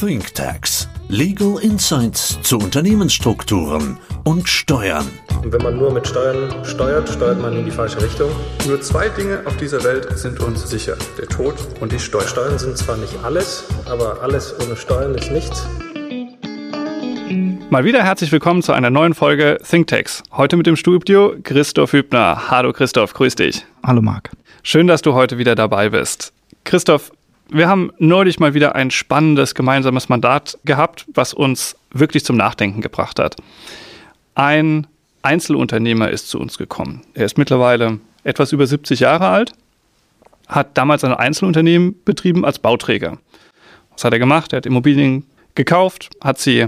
ThinkTax. Legal Insights zu Unternehmensstrukturen und Steuern. Und wenn man nur mit Steuern steuert, steuert man in die falsche Richtung. Nur zwei Dinge auf dieser Welt sind uns sicher. Der Tod und die Steuern. Steuern sind zwar nicht alles, aber alles ohne Steuern ist nichts. Mal wieder herzlich willkommen zu einer neuen Folge ThinkTax. Heute mit dem Studio Christoph Hübner. Hallo Christoph, grüß dich. Hallo Marc. Schön, dass du heute wieder dabei bist. Christoph, wir haben neulich mal wieder ein spannendes gemeinsames Mandat gehabt, was uns wirklich zum Nachdenken gebracht hat. Ein Einzelunternehmer ist zu uns gekommen. Er ist mittlerweile etwas über 70 Jahre alt, hat damals ein Einzelunternehmen betrieben als Bauträger. Was hat er gemacht? Er hat Immobilien gekauft, hat sie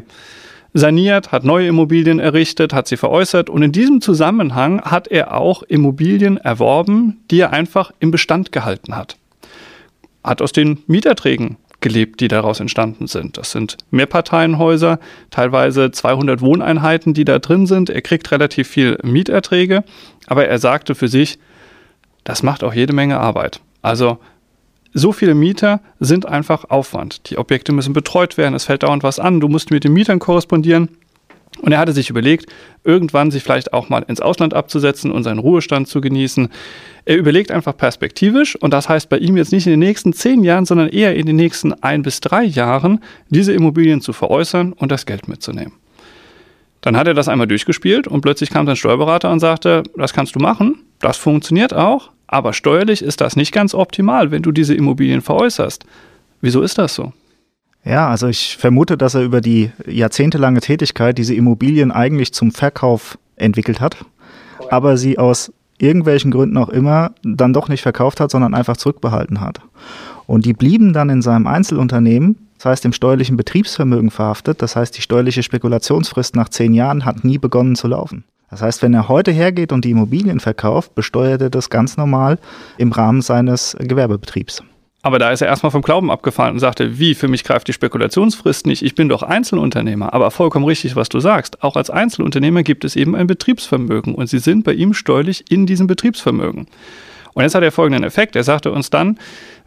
saniert, hat neue Immobilien errichtet, hat sie veräußert und in diesem Zusammenhang hat er auch Immobilien erworben, die er einfach im Bestand gehalten hat hat aus den Mieterträgen gelebt, die daraus entstanden sind. Das sind Mehrparteienhäuser, teilweise 200 Wohneinheiten, die da drin sind. Er kriegt relativ viel Mieterträge, aber er sagte für sich, das macht auch jede Menge Arbeit. Also so viele Mieter sind einfach Aufwand. Die Objekte müssen betreut werden, es fällt dauernd was an, du musst mit den Mietern korrespondieren. Und er hatte sich überlegt, irgendwann sich vielleicht auch mal ins Ausland abzusetzen und seinen Ruhestand zu genießen. Er überlegt einfach perspektivisch und das heißt bei ihm jetzt nicht in den nächsten zehn Jahren, sondern eher in den nächsten ein bis drei Jahren, diese Immobilien zu veräußern und das Geld mitzunehmen. Dann hat er das einmal durchgespielt und plötzlich kam sein Steuerberater und sagte, das kannst du machen, das funktioniert auch, aber steuerlich ist das nicht ganz optimal, wenn du diese Immobilien veräußerst. Wieso ist das so? Ja, also ich vermute, dass er über die jahrzehntelange Tätigkeit diese Immobilien eigentlich zum Verkauf entwickelt hat, aber sie aus irgendwelchen Gründen auch immer dann doch nicht verkauft hat, sondern einfach zurückbehalten hat. Und die blieben dann in seinem Einzelunternehmen, das heißt im steuerlichen Betriebsvermögen verhaftet, das heißt die steuerliche Spekulationsfrist nach zehn Jahren hat nie begonnen zu laufen. Das heißt, wenn er heute hergeht und die Immobilien verkauft, besteuert er das ganz normal im Rahmen seines Gewerbebetriebs. Aber da ist er erstmal vom Glauben abgefallen und sagte, wie, für mich greift die Spekulationsfrist nicht, ich bin doch Einzelunternehmer. Aber vollkommen richtig, was du sagst. Auch als Einzelunternehmer gibt es eben ein Betriebsvermögen und sie sind bei ihm steuerlich in diesem Betriebsvermögen. Und jetzt hat er folgenden Effekt. Er sagte uns dann,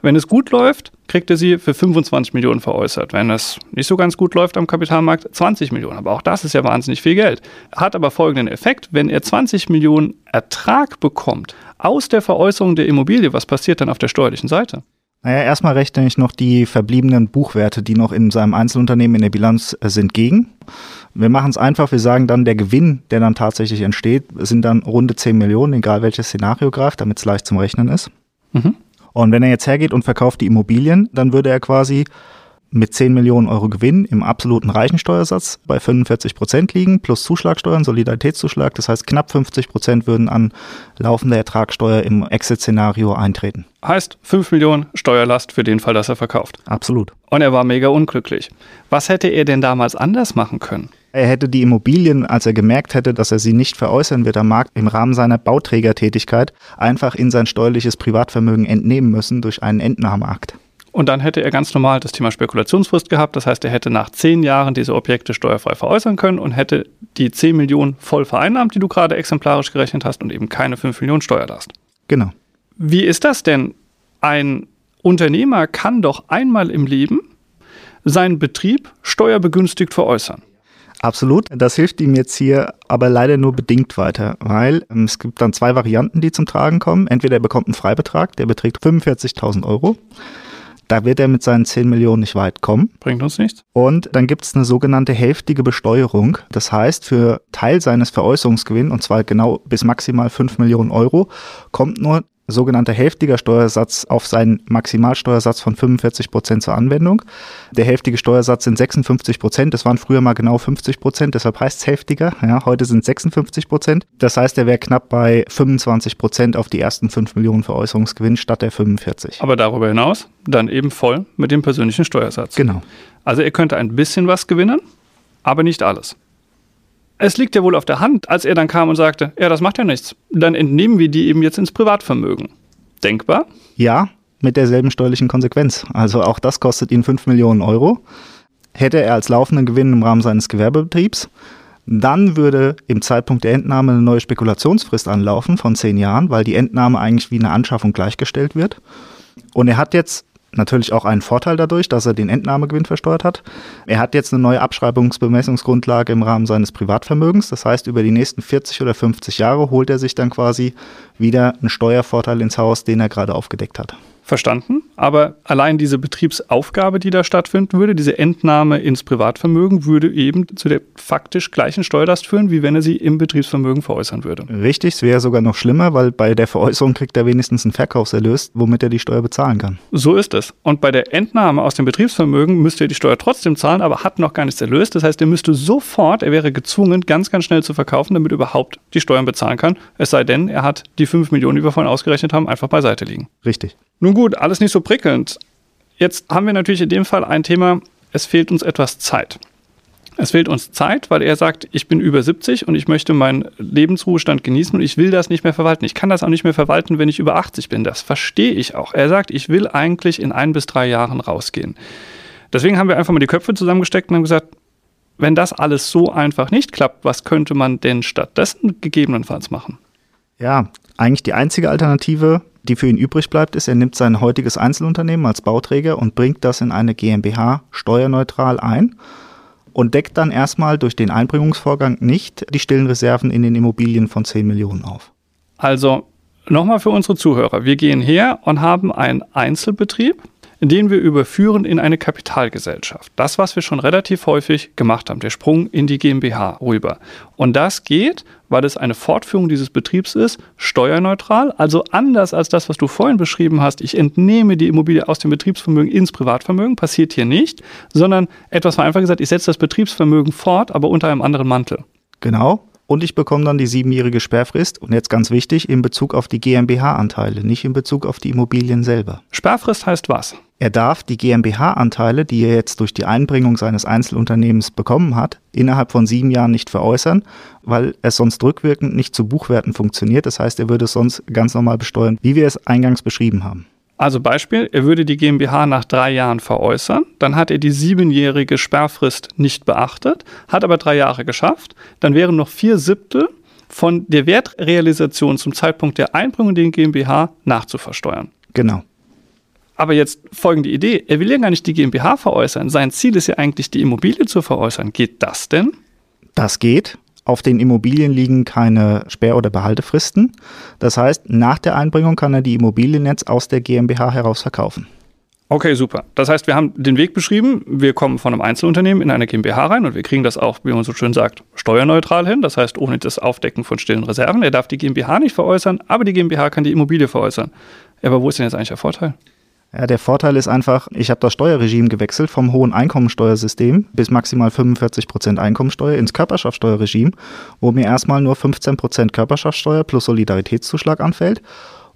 wenn es gut läuft, kriegt er sie für 25 Millionen veräußert. Wenn es nicht so ganz gut läuft am Kapitalmarkt, 20 Millionen. Aber auch das ist ja wahnsinnig viel Geld. Hat aber folgenden Effekt, wenn er 20 Millionen Ertrag bekommt aus der Veräußerung der Immobilie, was passiert dann auf der steuerlichen Seite? Naja, erstmal rechne ich noch die verbliebenen Buchwerte, die noch in seinem Einzelunternehmen in der Bilanz äh, sind, gegen. Wir machen es einfach, wir sagen dann, der Gewinn, der dann tatsächlich entsteht, sind dann runde 10 Millionen, egal welches Szenario greift, damit es leicht zum Rechnen ist. Mhm. Und wenn er jetzt hergeht und verkauft die Immobilien, dann würde er quasi mit 10 Millionen Euro Gewinn im absoluten Reichensteuersatz bei 45 Prozent liegen, plus Zuschlagsteuern, Solidaritätszuschlag. Das heißt, knapp 50 Prozent würden an laufender Ertragssteuer im Exit-Szenario eintreten. Heißt 5 Millionen Steuerlast für den Fall, dass er verkauft. Absolut. Und er war mega unglücklich. Was hätte er denn damals anders machen können? Er hätte die Immobilien, als er gemerkt hätte, dass er sie nicht veräußern wird am Markt, im Rahmen seiner Bauträgertätigkeit einfach in sein steuerliches Privatvermögen entnehmen müssen durch einen Entnahmeakt. Und dann hätte er ganz normal das Thema Spekulationsfrist gehabt. Das heißt, er hätte nach zehn Jahren diese Objekte steuerfrei veräußern können und hätte die 10 Millionen voll vereinnahmt, die du gerade exemplarisch gerechnet hast und eben keine 5 Millionen Steuerlast. Genau. Wie ist das denn? Ein Unternehmer kann doch einmal im Leben seinen Betrieb steuerbegünstigt veräußern. Absolut. Das hilft ihm jetzt hier aber leider nur bedingt weiter, weil ähm, es gibt dann zwei Varianten, die zum Tragen kommen. Entweder er bekommt einen Freibetrag, der beträgt 45.000 Euro. Da wird er mit seinen 10 Millionen nicht weit kommen. Bringt uns nichts. Und dann gibt es eine sogenannte hälftige Besteuerung. Das heißt, für Teil seines Veräußerungsgewinns, und zwar genau bis maximal 5 Millionen Euro, kommt nur sogenannter hälftiger Steuersatz auf seinen Maximalsteuersatz von 45 Prozent zur Anwendung. Der hälftige Steuersatz sind 56 Prozent. Das waren früher mal genau 50 Prozent, deshalb heißt es hälftiger. Ja, heute sind es 56 Prozent. Das heißt, er wäre knapp bei 25 Prozent auf die ersten 5 Millionen Veräußerungsgewinn statt der 45. Aber darüber hinaus dann eben voll mit dem persönlichen Steuersatz. Genau. Also er könnte ein bisschen was gewinnen, aber nicht alles. Es liegt ja wohl auf der Hand, als er dann kam und sagte, ja, das macht ja nichts. Dann entnehmen wir die eben jetzt ins Privatvermögen. Denkbar? Ja, mit derselben steuerlichen Konsequenz. Also auch das kostet ihn 5 Millionen Euro. Hätte er als laufenden Gewinn im Rahmen seines Gewerbebetriebs, dann würde im Zeitpunkt der Entnahme eine neue Spekulationsfrist anlaufen von 10 Jahren, weil die Entnahme eigentlich wie eine Anschaffung gleichgestellt wird. Und er hat jetzt natürlich auch einen Vorteil dadurch, dass er den Entnahmegewinn versteuert hat. Er hat jetzt eine neue Abschreibungsbemessungsgrundlage im Rahmen seines Privatvermögens. Das heißt, über die nächsten 40 oder 50 Jahre holt er sich dann quasi wieder einen Steuervorteil ins Haus, den er gerade aufgedeckt hat verstanden. Aber allein diese Betriebsaufgabe, die da stattfinden würde, diese Entnahme ins Privatvermögen, würde eben zu der faktisch gleichen Steuerlast führen, wie wenn er sie im Betriebsvermögen veräußern würde. Richtig, es wäre sogar noch schlimmer, weil bei der Veräußerung kriegt er wenigstens einen Verkaufserlös, womit er die Steuer bezahlen kann. So ist es. Und bei der Entnahme aus dem Betriebsvermögen müsste er die Steuer trotzdem zahlen, aber hat noch gar nichts erlöst. Das heißt, er müsste sofort, er wäre gezwungen, ganz, ganz schnell zu verkaufen, damit er überhaupt die Steuern bezahlen kann. Es sei denn, er hat die 5 Millionen, die wir vorhin ausgerechnet haben, einfach beiseite liegen. Richtig. Nun gut, alles nicht so prickelnd. Jetzt haben wir natürlich in dem Fall ein Thema, es fehlt uns etwas Zeit. Es fehlt uns Zeit, weil er sagt, ich bin über 70 und ich möchte meinen Lebensruhestand genießen und ich will das nicht mehr verwalten. Ich kann das auch nicht mehr verwalten, wenn ich über 80 bin. Das verstehe ich auch. Er sagt, ich will eigentlich in ein bis drei Jahren rausgehen. Deswegen haben wir einfach mal die Köpfe zusammengesteckt und haben gesagt, wenn das alles so einfach nicht klappt, was könnte man denn stattdessen gegebenenfalls machen? Ja, eigentlich die einzige Alternative die für ihn übrig bleibt, ist, er nimmt sein heutiges Einzelunternehmen als Bauträger und bringt das in eine GmbH steuerneutral ein und deckt dann erstmal durch den Einbringungsvorgang nicht die stillen Reserven in den Immobilien von 10 Millionen auf. Also nochmal für unsere Zuhörer. Wir gehen her und haben einen Einzelbetrieb, den wir überführen in eine Kapitalgesellschaft. Das, was wir schon relativ häufig gemacht haben, der Sprung in die GmbH rüber. Und das geht, weil es eine Fortführung dieses Betriebs ist, steuerneutral, also anders als das, was du vorhin beschrieben hast. Ich entnehme die Immobilie aus dem Betriebsvermögen ins Privatvermögen, passiert hier nicht, sondern etwas war einfach gesagt, ich setze das Betriebsvermögen fort, aber unter einem anderen Mantel. Genau, und ich bekomme dann die siebenjährige Sperrfrist und jetzt ganz wichtig, in Bezug auf die GmbH-Anteile, nicht in Bezug auf die Immobilien selber. Sperrfrist heißt was? Er darf die GmbH-Anteile, die er jetzt durch die Einbringung seines Einzelunternehmens bekommen hat, innerhalb von sieben Jahren nicht veräußern, weil es sonst rückwirkend nicht zu Buchwerten funktioniert. Das heißt, er würde es sonst ganz normal besteuern, wie wir es eingangs beschrieben haben. Also Beispiel, er würde die GmbH nach drei Jahren veräußern, dann hat er die siebenjährige Sperrfrist nicht beachtet, hat aber drei Jahre geschafft, dann wären noch vier Siebtel von der Wertrealisation zum Zeitpunkt der Einbringung in die GmbH nachzuversteuern. Genau. Aber jetzt folgende Idee, er will ja gar nicht die GmbH veräußern, sein Ziel ist ja eigentlich die Immobilie zu veräußern. Geht das denn? Das geht. Auf den Immobilien liegen keine Sperr- oder Behaltefristen. Das heißt, nach der Einbringung kann er die Immobilien jetzt aus der GmbH heraus verkaufen. Okay, super. Das heißt, wir haben den Weg beschrieben. Wir kommen von einem Einzelunternehmen in eine GmbH rein und wir kriegen das auch, wie man so schön sagt, steuerneutral hin. Das heißt, ohne das Aufdecken von stillen Reserven. Er darf die GmbH nicht veräußern, aber die GmbH kann die Immobilie veräußern. Aber wo ist denn jetzt eigentlich der Vorteil? Ja, der Vorteil ist einfach, ich habe das Steuerregime gewechselt vom hohen Einkommensteuersystem bis maximal 45 Prozent Einkommensteuer ins Körperschaftssteuerregime, wo mir erstmal nur 15 Prozent Körperschaftssteuer plus Solidaritätszuschlag anfällt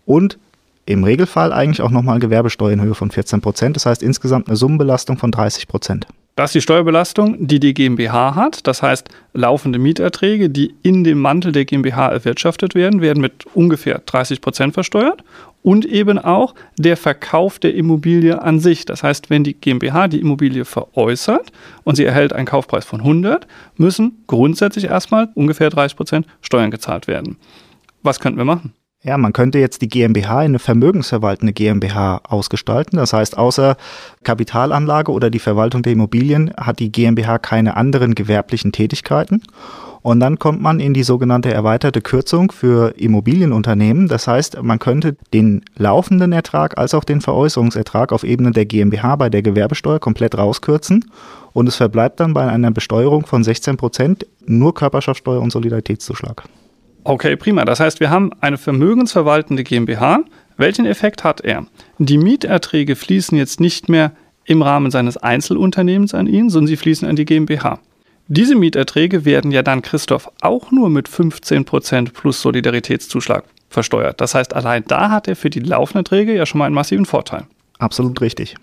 und im Regelfall eigentlich auch nochmal Gewerbesteuer in Höhe von 14%. Prozent. Das heißt insgesamt eine Summenbelastung von 30%. Prozent. Das ist die Steuerbelastung, die die GmbH hat. Das heißt, laufende Mieterträge, die in dem Mantel der GmbH erwirtschaftet werden, werden mit ungefähr 30 Prozent versteuert und eben auch der Verkauf der Immobilie an sich. Das heißt, wenn die GmbH die Immobilie veräußert und sie erhält einen Kaufpreis von 100, müssen grundsätzlich erstmal ungefähr 30 Prozent Steuern gezahlt werden. Was könnten wir machen? Ja, man könnte jetzt die GmbH in eine vermögensverwaltende GmbH ausgestalten. Das heißt, außer Kapitalanlage oder die Verwaltung der Immobilien hat die GmbH keine anderen gewerblichen Tätigkeiten. Und dann kommt man in die sogenannte erweiterte Kürzung für Immobilienunternehmen. Das heißt, man könnte den laufenden Ertrag als auch den Veräußerungsertrag auf Ebene der GmbH bei der Gewerbesteuer komplett rauskürzen. Und es verbleibt dann bei einer Besteuerung von 16 Prozent nur Körperschaftssteuer und Solidaritätszuschlag. Okay, prima. Das heißt, wir haben eine vermögensverwaltende GmbH. Welchen Effekt hat er? Die Mieterträge fließen jetzt nicht mehr im Rahmen seines Einzelunternehmens an ihn, sondern sie fließen an die GmbH. Diese Mieterträge werden ja dann, Christoph, auch nur mit 15% plus Solidaritätszuschlag versteuert. Das heißt, allein da hat er für die laufenden Erträge ja schon mal einen massiven Vorteil. Absolut richtig.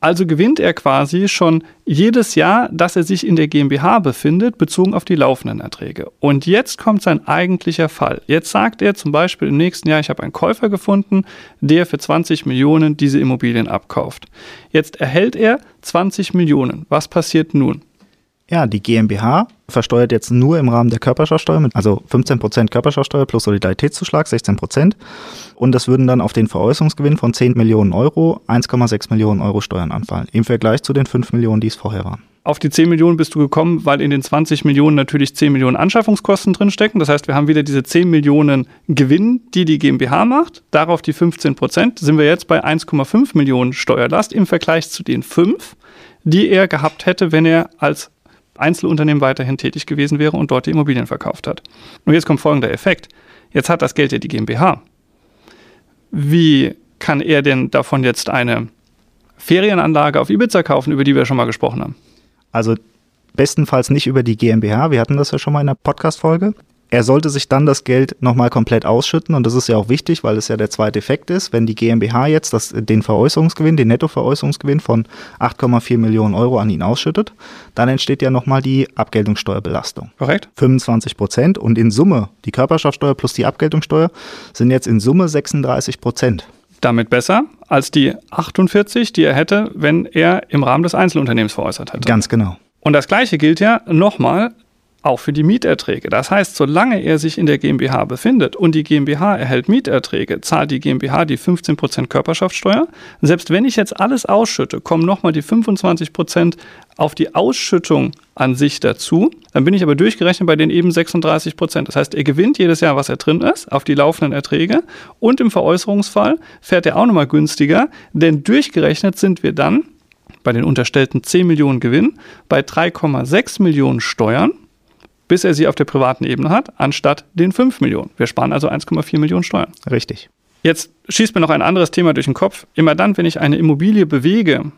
Also gewinnt er quasi schon jedes Jahr, dass er sich in der GmbH befindet, bezogen auf die laufenden Erträge. Und jetzt kommt sein eigentlicher Fall. Jetzt sagt er zum Beispiel im nächsten Jahr, ich habe einen Käufer gefunden, der für 20 Millionen diese Immobilien abkauft. Jetzt erhält er 20 Millionen. Was passiert nun? Ja, die GmbH versteuert jetzt nur im Rahmen der Körperschaftsteuer, mit, also 15% Körperschaftsteuer plus Solidaritätszuschlag, 16%. Und das würden dann auf den Veräußerungsgewinn von 10 Millionen Euro 1,6 Millionen Euro Steuern anfallen, im Vergleich zu den 5 Millionen, die es vorher waren. Auf die 10 Millionen bist du gekommen, weil in den 20 Millionen natürlich 10 Millionen Anschaffungskosten drinstecken. Das heißt, wir haben wieder diese 10 Millionen Gewinn, die die GmbH macht. Darauf die 15 Prozent. Sind wir jetzt bei 1,5 Millionen Steuerlast im Vergleich zu den 5, die er gehabt hätte, wenn er als Einzelunternehmen weiterhin tätig gewesen wäre und dort die Immobilien verkauft hat. Und jetzt kommt folgender Effekt. Jetzt hat das Geld ja die GmbH. Wie kann er denn davon jetzt eine Ferienanlage auf Ibiza kaufen, über die wir schon mal gesprochen haben? Also bestenfalls nicht über die GmbH. Wir hatten das ja schon mal in der Podcast-Folge er sollte sich dann das Geld nochmal komplett ausschütten und das ist ja auch wichtig, weil es ja der zweite Effekt ist. Wenn die GmbH jetzt das, den Veräußerungsgewinn, den Nettoveräußerungsgewinn von 8,4 Millionen Euro an ihn ausschüttet, dann entsteht ja nochmal die Abgeltungssteuerbelastung. Korrekt. 25 Prozent und in Summe, die Körperschaftsteuer plus die Abgeltungssteuer sind jetzt in Summe 36 Prozent. Damit besser als die 48, die er hätte, wenn er im Rahmen des Einzelunternehmens veräußert hätte. Ganz genau. Und das Gleiche gilt ja nochmal auch für die Mieterträge. Das heißt, solange er sich in der GmbH befindet und die GmbH erhält Mieterträge, zahlt die GmbH die 15% Körperschaftssteuer. Selbst wenn ich jetzt alles ausschütte, kommen nochmal die 25% auf die Ausschüttung an sich dazu. Dann bin ich aber durchgerechnet bei den eben 36% Das heißt, er gewinnt jedes Jahr, was er drin ist, auf die laufenden Erträge. Und im Veräußerungsfall fährt er auch nochmal günstiger, denn durchgerechnet sind wir dann bei den unterstellten 10 Millionen Gewinn bei 3,6 Millionen Steuern bis er sie auf der privaten Ebene hat, anstatt den 5 Millionen. Wir sparen also 1,4 Millionen Steuern. Richtig. Jetzt schießt mir noch ein anderes Thema durch den Kopf. Immer dann, wenn ich eine Immobilie bewege,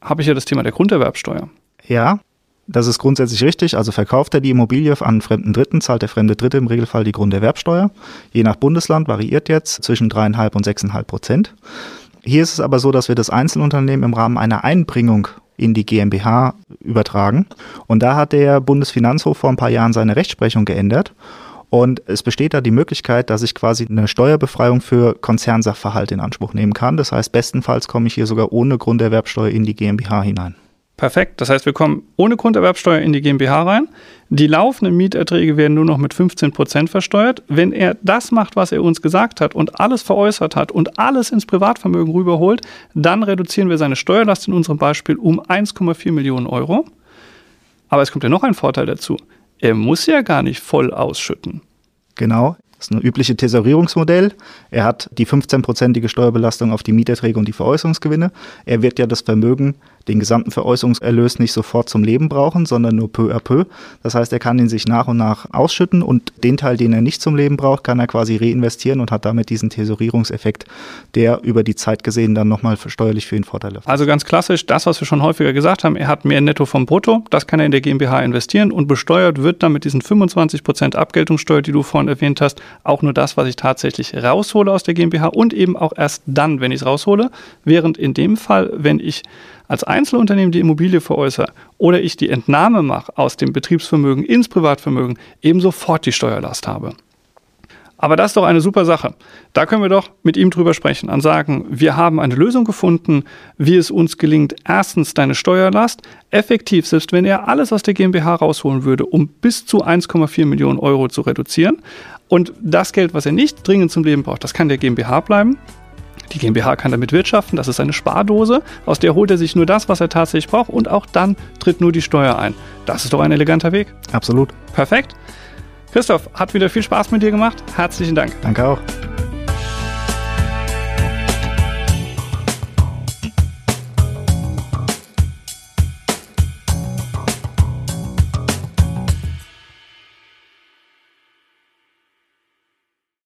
habe ich ja das Thema der Grunderwerbsteuer. Ja, das ist grundsätzlich richtig. Also verkauft er die Immobilie an einen fremden Dritten, zahlt der fremde Dritte im Regelfall die Grunderwerbsteuer. Je nach Bundesland variiert jetzt zwischen 3,5 und 6,5 Prozent. Hier ist es aber so, dass wir das Einzelunternehmen im Rahmen einer Einbringung in die GmbH übertragen. Und da hat der Bundesfinanzhof vor ein paar Jahren seine Rechtsprechung geändert. Und es besteht da die Möglichkeit, dass ich quasi eine Steuerbefreiung für Konzernsachverhalt in Anspruch nehmen kann. Das heißt, bestenfalls komme ich hier sogar ohne Grunderwerbsteuer in die GmbH hinein. Perfekt. Das heißt, wir kommen ohne Grunderwerbsteuer in die GmbH rein. Die laufenden Mieterträge werden nur noch mit 15 Prozent versteuert. Wenn er das macht, was er uns gesagt hat und alles veräußert hat und alles ins Privatvermögen rüberholt, dann reduzieren wir seine Steuerlast in unserem Beispiel um 1,4 Millionen Euro. Aber es kommt ja noch ein Vorteil dazu. Er muss ja gar nicht voll ausschütten. Genau. Das ist ein übliches Tesorierungsmodell. Er hat die 15-prozentige Steuerbelastung auf die Mieterträge und die Veräußerungsgewinne. Er wird ja das Vermögen den gesamten Veräußerungserlös nicht sofort zum Leben brauchen, sondern nur peu à peu. Das heißt, er kann ihn sich nach und nach ausschütten und den Teil, den er nicht zum Leben braucht, kann er quasi reinvestieren und hat damit diesen Tesorierungseffekt, der über die Zeit gesehen dann nochmal steuerlich für ihn Vorteile hat. Also ganz klassisch, das, was wir schon häufiger gesagt haben, er hat mehr Netto vom Brutto, das kann er in der GmbH investieren und besteuert wird dann mit diesen 25% Abgeltungssteuer, die du vorhin erwähnt hast, auch nur das, was ich tatsächlich raushole aus der GmbH und eben auch erst dann, wenn ich es raushole, während in dem Fall, wenn ich als Einzelunternehmen die Immobilie veräußere oder ich die Entnahme mache aus dem Betriebsvermögen ins Privatvermögen, eben sofort die Steuerlast habe. Aber das ist doch eine super Sache. Da können wir doch mit ihm drüber sprechen und sagen, wir haben eine Lösung gefunden, wie es uns gelingt, erstens deine Steuerlast effektiv, selbst wenn er alles aus der GmbH rausholen würde, um bis zu 1,4 Millionen Euro zu reduzieren. Und das Geld, was er nicht dringend zum Leben braucht, das kann der GmbH bleiben. Die GmbH kann damit wirtschaften, das ist eine Spardose, aus der holt er sich nur das, was er tatsächlich braucht und auch dann tritt nur die Steuer ein. Das ist doch ein eleganter Weg. Absolut. Perfekt. Christoph, hat wieder viel Spaß mit dir gemacht. Herzlichen Dank. Danke auch.